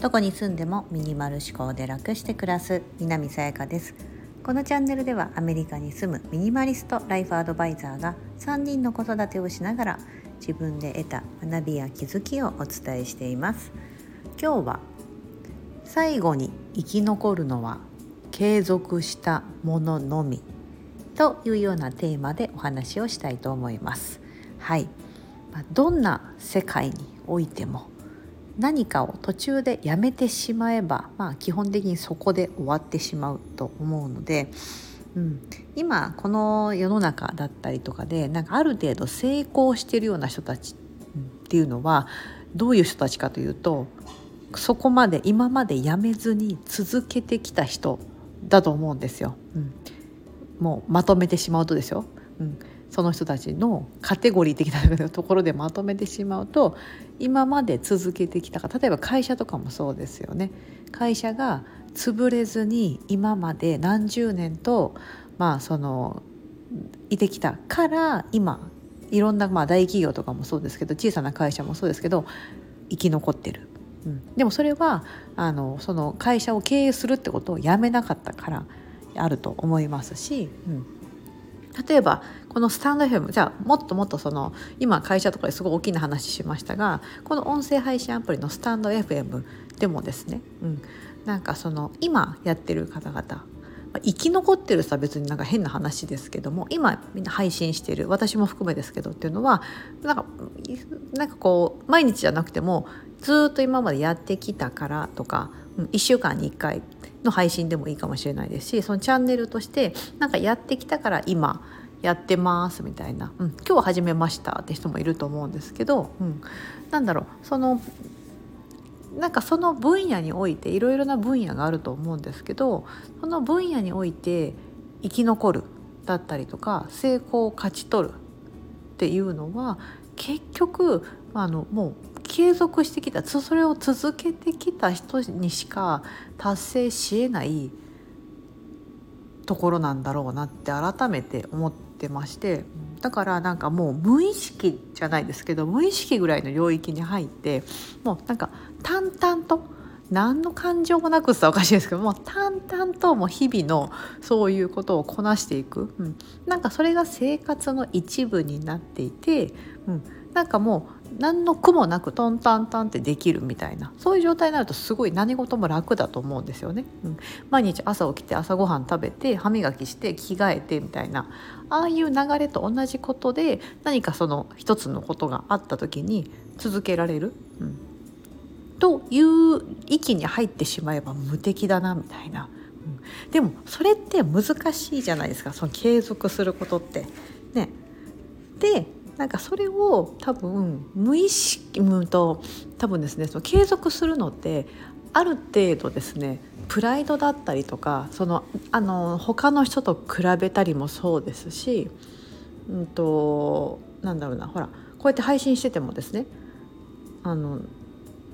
どこに住んでもミニマル思考で楽して暮らす南さやかです。このチャンネルではアメリカに住むミニマリストライフアドバイザーが3人の子育てをしながら自分で得た学びや気づきをお伝えしています。今日は最後に生き残るのは継続したもののみというようなテーマでお話をしたいと思います。はい。どんな世界においても何かを途中でやめてしまえば、まあ、基本的にそこで終わってしまうと思うので、うん、今この世の中だったりとかでなんかある程度成功しているような人たちっていうのはどういう人たちかというとそこまで今までやめずに続けてきた人だと思うんですよ。うん、もうまとめてしまうとですよ。うんその人たちのカテゴリー的なところでまとめてしまうと今まで続けてきたか例えば会社とかもそうですよね。会社が潰れずに今まで何十年とまあそのいてきたから今いろんなまあ大企業とかもそうですけど小さな会社もそうですけど生き残ってる、うん、でもそれはあのその会社を経営するってことをやめなかったからあると思いますし、うん。例えばこのスタンド FM じゃあもっともっとその今会社とかですごい大きな話しましたがこの音声配信アプリのスタンド FM でもですね、うん、なんかその今やってる方々生き残ってる人は別になんか変な話ですけども今みんな配信してる私も含めですけどっていうのはなんかなんかこう毎日じゃなくてもずっと今までやってきたからとか、1週間に1回の配信でもいいかもしれないですしそのチャンネルとしてなんかやってきたから今やってますみたいな、うん、今日始めましたって人もいると思うんですけど、うん、なんだろうそのなんかその分野においていろいろな分野があると思うんですけどその分野において生き残るだったりとか成功を勝ち取るっていうのは結局あのもう継続してきたそれを続けてきた人にしか達成しえないところなんだろうなって改めて思ってましてだからなんかもう無意識じゃないですけど無意識ぐらいの領域に入ってもうなんか淡々と何の感情もなくっておかしいですけども淡々ともう日々のそういうことをこなしていく、うん、なんかそれが生活の一部になっていて、うん、なんかもう何の苦もなくトンタンタンってできるみたいな。そういう状態になるとすごい何事も楽だと思うんですよね。うん、毎日朝起きて朝ごはん食べて歯磨きして着替えてみたいな。ああいう流れと同じことで何かその一つのことがあった時に続けられる、うん、という域に入ってしまえば無敵だなみたいな。うん、でもそれって難しいじゃないですか。その継続することって。ね、でなんかそれを多分無意識と多分ですねその継続するのってある程度ですねプライドだったりとかそのあの他の人と比べたりもそうですし、うんと、なんだろうなほらこうやって配信しててもですねあの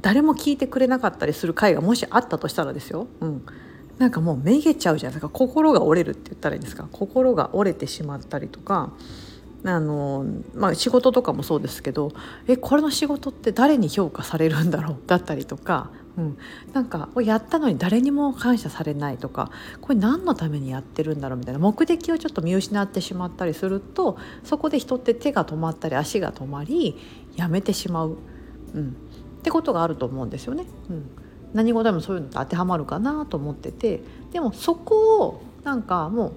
誰も聞いてくれなかったりする回がもしあったとしたらですよ、うん、なんかもうめげちゃうじゃないですか。心が折れるって言ったらいいんですか。心が折れてしまったりとかあのまあ、仕事とかもそうですけどえこれの仕事って誰に評価されるんだろうだったりとか、うん、なんかやったのに誰にも感謝されないとかこれ何のためにやってるんだろうみたいな目的をちょっと見失ってしまったりするとそこで人って手が止まったり足が止まりやめてしまう、うん、ってことがあると思うんですよね。うん、何事もそういうのって当てはまるかなと思っててでもそこをなんかもう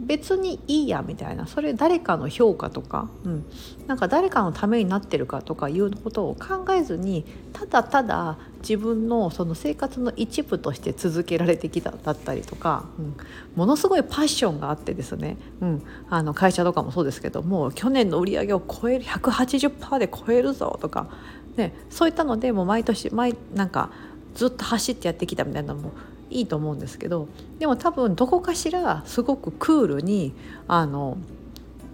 別にいいやみたいなそれ誰かの評価とか、うん、なんか誰かのためになってるかとかいうことを考えずにただただ自分のその生活の一部として続けられてきただったりとか、うん、ものすごいパッションがあってですね、うん、あの会社とかもそうですけども去年の売り上げを超える180%で超えるぞとか、ね、そういったのでもう毎年毎なんかずっと走ってやってきたみたいなのもいいと思うんですけどでも多分どこかしらすごくクールにあの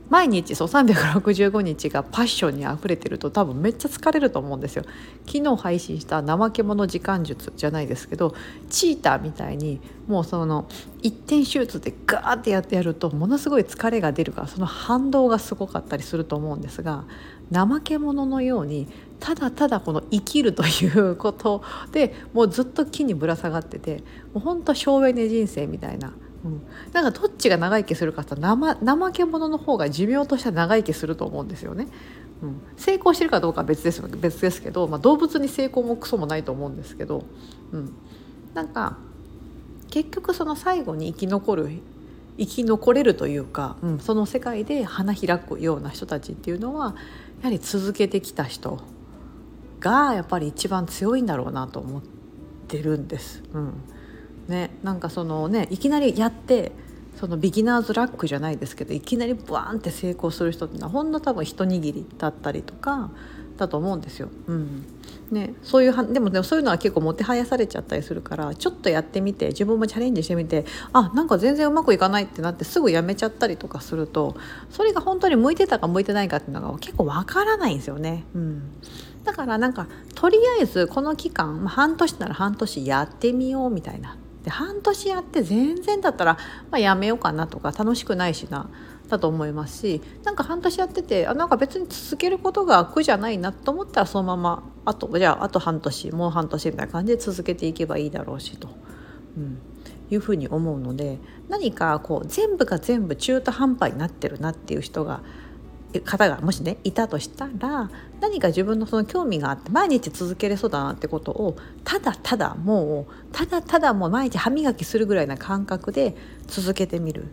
毎日そう365日がパッションにあふれてると多分めっちゃ疲れると思うんですよ。昨日配信した怠け者時間術じゃないですけどチーターみたいにもうその一点手術でガーってやってやるとものすごい疲れが出るからその反動がすごかったりすると思うんですが怠け者のようにただただこの生きるということでもうずっと木にぶら下がっててもうほんと省エネ人生みたいな。うん、なんかどっちが長生きするかって怠け者の方が寿命としては長生きすると思うんですよね。うん、成功してるかどうかは別です別ですけど、まあ、動物に成功もクソもないと思うんですけど、うん、なんか結局その最後に生き残る生き残れるというか、うん、その世界で花開くような人たちっていうのはやはり続けてきた人がやっぱり一番強いんだろうなと思ってるんです。うんね、なんかそのねいきなりやってそのビギナーズラックじゃないですけどいきなりバーンって成功する人ってのはほんの多分一握りだったりとかだと思うんですよ。うんね、そういうはでもでもそういうのは結構もてはやされちゃったりするからちょっとやってみて自分もチャレンジしてみてあなんか全然うまくいかないってなってすぐやめちゃったりとかするとそれが本当に向いてたか向いてないかっていうのが結構わからないんですよね。うん。だからなんかとりあえずこの期間、まあ、半年なら半年やってみようみたいな。で半年やって全然だったら、まあ、やめようかなとか楽しくないしな。だと思いますしなんか半年やっててあなんか別に続けることが苦じゃないなと思ったらそのままあとじゃああと半年もう半年みたいな感じで続けていけばいいだろうしと、うん、いうふうに思うので何かこう全部が全部中途半端になってるなっていう人が方がもしねいたとしたら何か自分のその興味があって毎日続けれそうだなってことをただただもうただただもう毎日歯磨きするぐらいな感覚で続けてみる。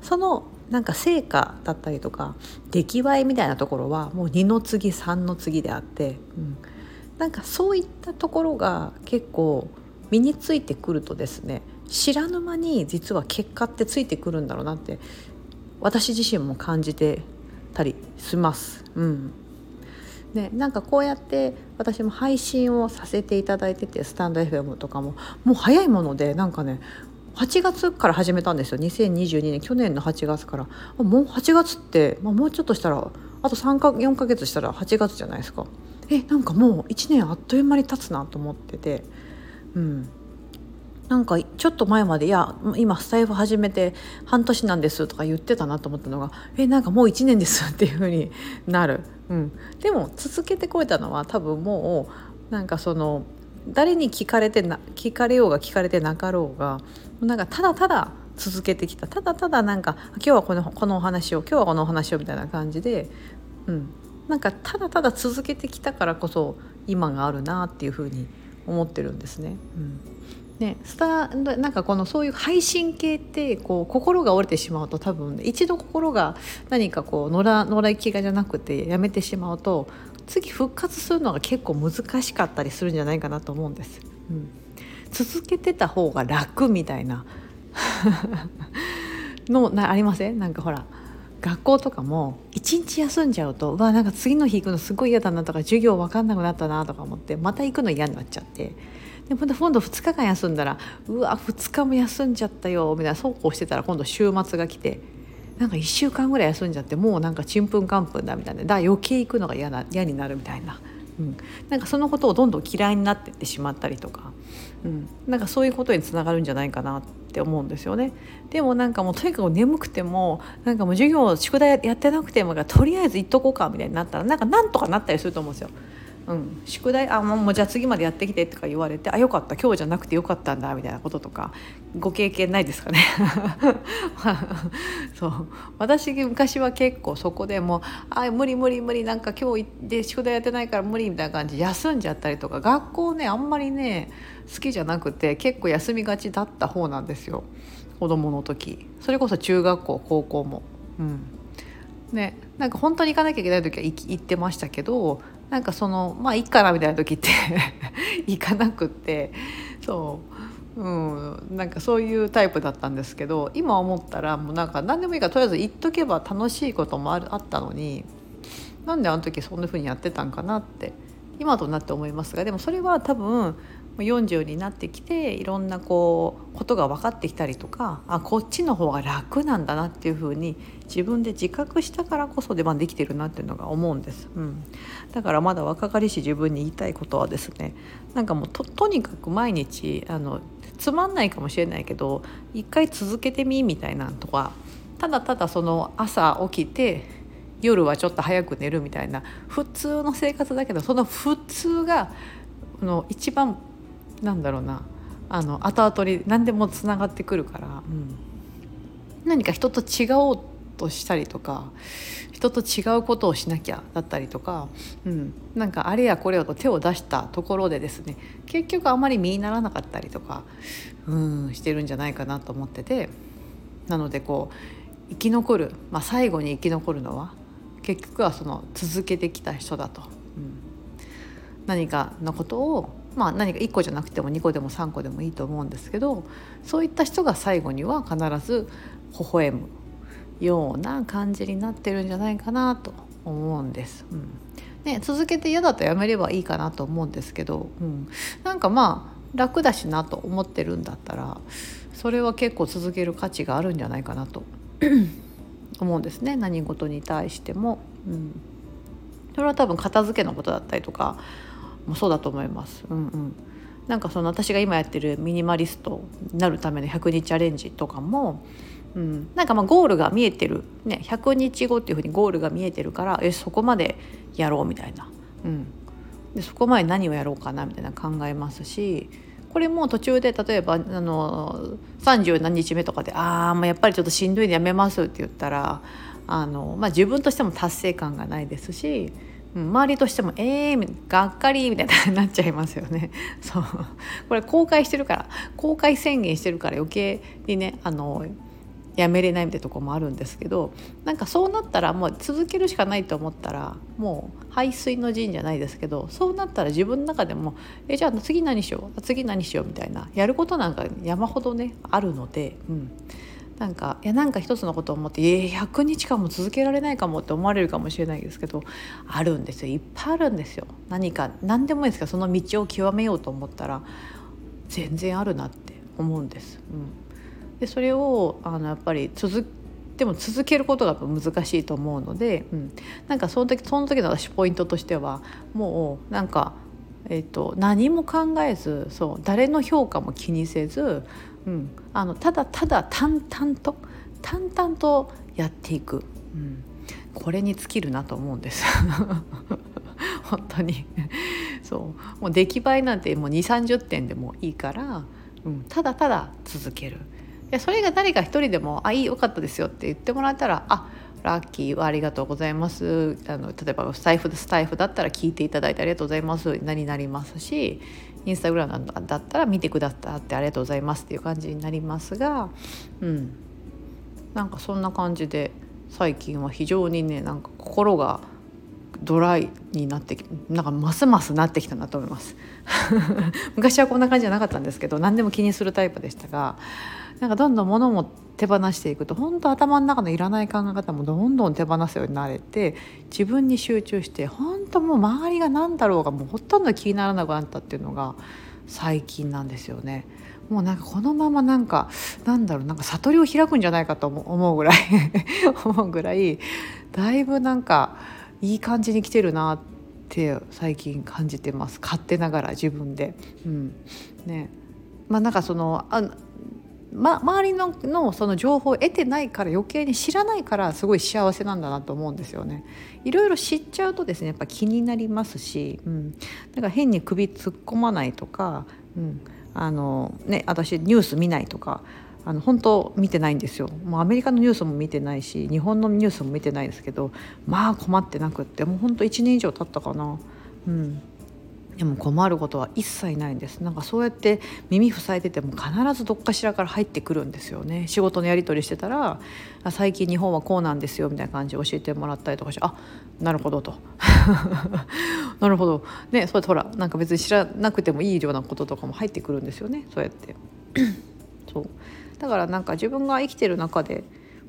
そのなんか成果だったりとか出来栄えみたいなところはもう2の次3の次であって、うん、なんかそういったところが結構身についてくるとですね知らぬ間に実は結果ってついてくるんだろうなって私自身も感じてたりします。うんでなんかこうやって私も配信をさせていただいててスタンド FM とかももう早いものでなんかね8月から始めたんですよ。2022年去年の8月から。もう8月って、まあ、もうちょっとしたらあと3か4ヶ月したら8月じゃないですか。えなんかもう1年あっという間に経つなと思ってて。うん。なんかちょっと前まで「いや今スタイフ始めて半年なんです」とか言ってたなと思ったのが「えなんかもう1年です」っていう風に なる、うん、でも続けてこえたのは多分もうなんかその誰に聞かれてな聞かれようが聞かれてなかろうがなんかただただ続けてきた。ただただなんか今日はこのこのお話を今日はこのお話をみたいな感じで、うん、なんかただただ続けてきたからこそ今があるなっていうふうに思ってるんですね。うん。ね、スタなんかこのそういう配信系ってこう心が折れてしまうと多分、ね、一度心が何かこう野良野良生きがじゃなくてやめてしまうと次復活するのが結構難しかったりするんじゃないかなと思うんです。うん、続けてた方が楽みたいな。のなありません？なんかほら学校とかも1日休んじゃうとうわなんか次の日行くのすごい嫌だなとか授業分かんなくなったなとか思ってまた行くの嫌になっちゃって。でまた今度2日間休んだらうわ2日も休んじゃったよみたいなそうこうしてたら今度週末が来てなんか1週間ぐらい休んじゃってもうなんかちんぷんかんぷんだみたいな。だ余計行くのが嫌な嫌になるみたいな、うん、なんかそのことをどんどん嫌いになっていってしまったりとか、うん、なんかそういうことにつながるんじゃないかなって思うんですよね。でもなんかもうとにかく眠くてもなんかもう授業宿題やってなくてもとりあえず行っとこうかみたいになったらなんかなんとかなったりすると思うんですよ。うん、宿題あもうじゃあ次までやってきてとか言われてあよかった。今日じゃなくてよかったんだみたいなこととかご経験ないですかね。そう。私昔は結構そこでもうあ無理無理無理なんか今日で宿題やってないから無理みたいな感じ休んじゃったりとか学校ねあんまりね好きじゃなくて結構休みがちだった方なんですよ。子供の時。それこそ中学校高校も。うん。ね、なんか本当に行かなきゃいけない時は行ってましたけどなんかそのまあいいかなみたいな時って 行かなくってそう。うん。なんかそういうタイプだったんですけど今思ったらもうなんか何でもいいからとりあえず行っとけば楽しいこともあるあったのになんであの時そんな風にやってたんかなって今となって思いますがでもそれは多分40になってきていろんなこうことが分かってきたりとかあこっちの方が楽なんだなっていうふうに自分で自覚したからこそで、まあ、できてるなっていうのが思うんです、うん、だからまだ若かりし自分に言いたいことはですねなんかもうとにかく毎日あのつまんないかもしれないけど一回続けてみみたいなとかただただその朝起きて夜はちょっと早く寝るみたいな普通の生活だけどその普通がの一番なんだろうなあの後々に何でもつながってくるから、うん、何か人と違おうとしたりとか人と違うことをしなきゃだったりとか、うん、なんかあれやこれよと手を出したところでですね結局あまり身にならなかったりとか、うん、してるんじゃないかなと思っててなのでこう生き残る、まあ、最後に生き残るのは結局はその続けてきた人だと、うん、何かのことをまあ、何か1個じゃなくても2個でも3個でもいいと思うんですけどそういった人が最後には必ず微笑む。ような感じになってるんじゃないかなと思うんです。うんね、続けて嫌だとやめればいいかなと思うんですけど、うん、なんかまあ楽だしなと思ってるんだったらそれは結構続ける価値があるんじゃないかなと 思うんですね何事に対しても。うん、それは多分片付けのことだったりとかもそうだと思います。うんうんなんかその私が今やってるミニマリストになるための100日チャレンジとかも、うん、なんかまあゴールが見えてる、ね、100日後っていうふうにゴールが見えてるからえそこまでやろうみたいな、うん、でそこまで何をやろうかなみたいな考えますしこれも途中で例えばあの30何日目とかで「ああもうやっぱりちょっとしんどいんでやめます」って言ったらあの、まあ、自分としても達成感がないですし周りとしても「えー、がっかり」みたいになっちゃいますよね。そう。これ公開してるから公開宣言してるから余計にねあのやめれないみたいなとこもあるんですけどなんかそうなったらもう続けるしかないと思ったらもう排水の陣じゃないですけどそうなったら自分の中でも「えじゃあ次何しよう次何しよう」みたいなやることなんか山ほどねあるので、うん、なんかいやなんか一つのことを思ってえ100日間も続けられないかもって思われるかもしれないですけどあるんですよ。いっぱいあるんですよ。何か何でもいいですけどその道を極めようと思ったら全然あるなって思うんです。うん、でそれをあのやっぱり続でも続けることが難しいと思うので、うん、なんかその時その時の私ポイントとしてはもうなんか、えーと何も考えずそう誰の評価も気にせずうん、あのただただ淡々と淡々とやっていく、うん、これに尽きるなと思うんです。本当に。そう。もう出来栄えなんてもう2 3 0点でもいいから、うん、ただただ続ける。でそれが誰か一人でも「あいいよかったですよ」って言ってもらえたら「あラッキーはありがとうございます」あの例えばスタイフスタイフだったら聞いていただいてありがとうございます。になりますしインスタグラムだったら見てくださってありがとうございますっていう感じになりますが、うん、なんかそんな感じで最近は非常にねなんか心がドライになってなんかますますなってきたなと思います。昔はこんな感じじゃなかったんですけど何でも気にするタイプでしたがなんかどんどん物も手放していくと本当頭の中のいらない考え方もどんどん手放すようになれて自分に集中して本当もう周りが何だろうがもうほとんど気にならなくなったっていうのが最近なんですよね。もうなんかこのままなんかなんだろうなんか悟りを開くんじゃないかと思うぐらい 思うぐらいだいぶなんかいい感じに来てるなって最近感じてます勝手ながら自分で。うんねまあ、なんかそのあま、周りののその情報を得てないから余計に知らないからすごい幸せなんだなと思うんですよね。いろいろ知っちゃうとですねやっぱ気になりますし、うん、だから変に首突っ込まないとか、うんあのね、私ニュース見ないとかあの本当見てないんですよもうアメリカのニュースも見てないし日本のニュースも見てないですけどまあ困ってなくってもう本当1年以上経ったかな。うんでも困ることは一切ないんです。なんかそうやって耳塞いでても必ずどっかしらから入ってくるんですよね。仕事のやり取りしてたら最近日本はこうなんですよみたいな感じで教えてもらったりとかしてあなるほどと。なるほど。ねそれほらなんか別に知らなくてもいいようなこととかも入ってくるんですよね。そうやって。そう。だからなんか自分が生きてる中で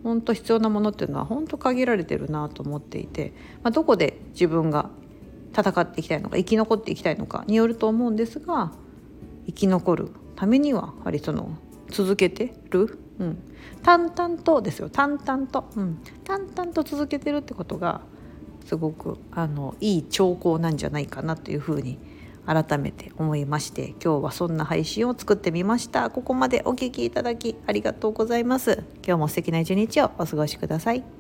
本当必要なものっていうのは本当限られてるなと思っていて、まあ、どこで自分が戦っていきたいのか生き残っていきたいのかによると思うんですが生き残るためにはやはりその続けてる、うん、淡々とですよ。淡々と、うん、淡々と続けてるってことがすごくあのいい兆候なんじゃないかなというふうに改めて思いまして今日はそんな配信を作ってみました。ここまでお聴きいただきありがとうございます。今日も素敵な一日をお過ごしください。